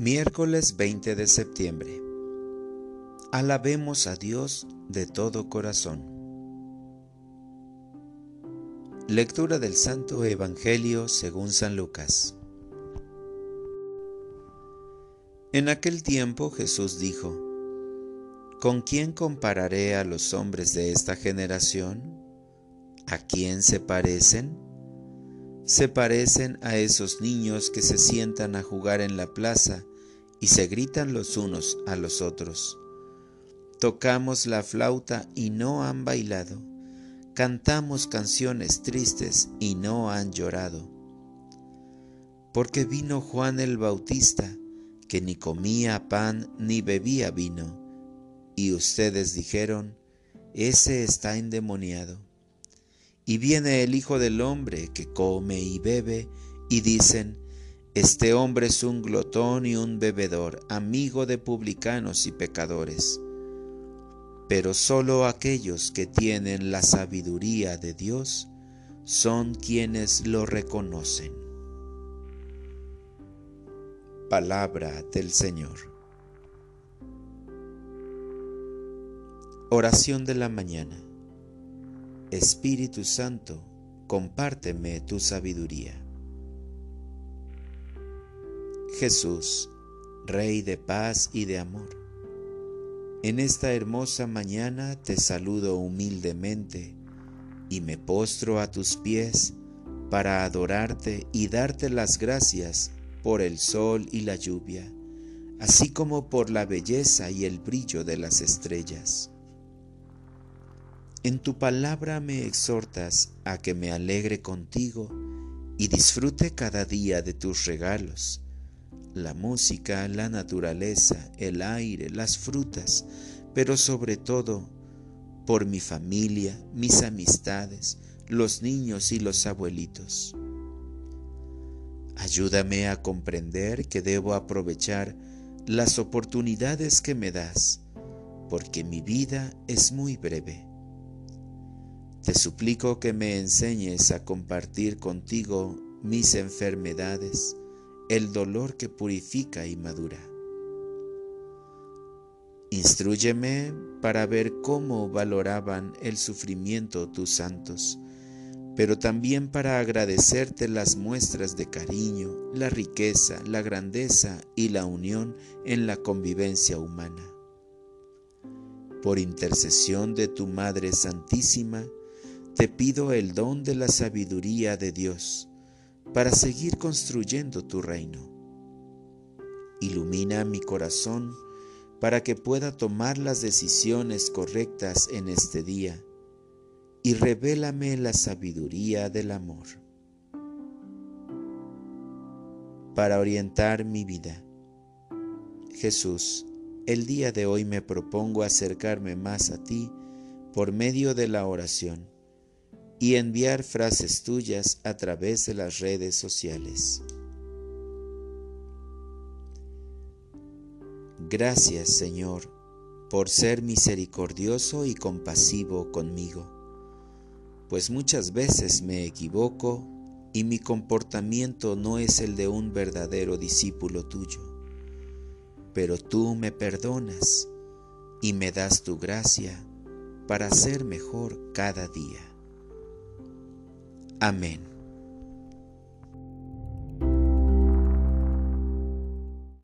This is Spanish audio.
Miércoles 20 de septiembre. Alabemos a Dios de todo corazón. Lectura del Santo Evangelio según San Lucas. En aquel tiempo Jesús dijo, ¿Con quién compararé a los hombres de esta generación? ¿A quién se parecen? se parecen a esos niños que se sientan a jugar en la plaza y se gritan los unos a los otros. Tocamos la flauta y no han bailado. Cantamos canciones tristes y no han llorado. Porque vino Juan el Bautista, que ni comía pan ni bebía vino, y ustedes dijeron, ese está endemoniado. Y viene el Hijo del Hombre que come y bebe, y dicen, Este hombre es un glotón y un bebedor, amigo de publicanos y pecadores. Pero solo aquellos que tienen la sabiduría de Dios son quienes lo reconocen. Palabra del Señor. Oración de la mañana. Espíritu Santo, compárteme tu sabiduría. Jesús, Rey de paz y de amor, en esta hermosa mañana te saludo humildemente y me postro a tus pies para adorarte y darte las gracias por el sol y la lluvia, así como por la belleza y el brillo de las estrellas. En tu palabra me exhortas a que me alegre contigo y disfrute cada día de tus regalos, la música, la naturaleza, el aire, las frutas, pero sobre todo por mi familia, mis amistades, los niños y los abuelitos. Ayúdame a comprender que debo aprovechar las oportunidades que me das, porque mi vida es muy breve te suplico que me enseñes a compartir contigo mis enfermedades, el dolor que purifica y madura. Instrúyeme para ver cómo valoraban el sufrimiento tus santos, pero también para agradecerte las muestras de cariño, la riqueza, la grandeza y la unión en la convivencia humana. Por intercesión de tu Madre Santísima, te pido el don de la sabiduría de Dios para seguir construyendo tu reino. Ilumina mi corazón para que pueda tomar las decisiones correctas en este día y revélame la sabiduría del amor. Para orientar mi vida. Jesús, el día de hoy me propongo acercarme más a ti por medio de la oración y enviar frases tuyas a través de las redes sociales. Gracias Señor por ser misericordioso y compasivo conmigo, pues muchas veces me equivoco y mi comportamiento no es el de un verdadero discípulo tuyo, pero tú me perdonas y me das tu gracia para ser mejor cada día. Amén.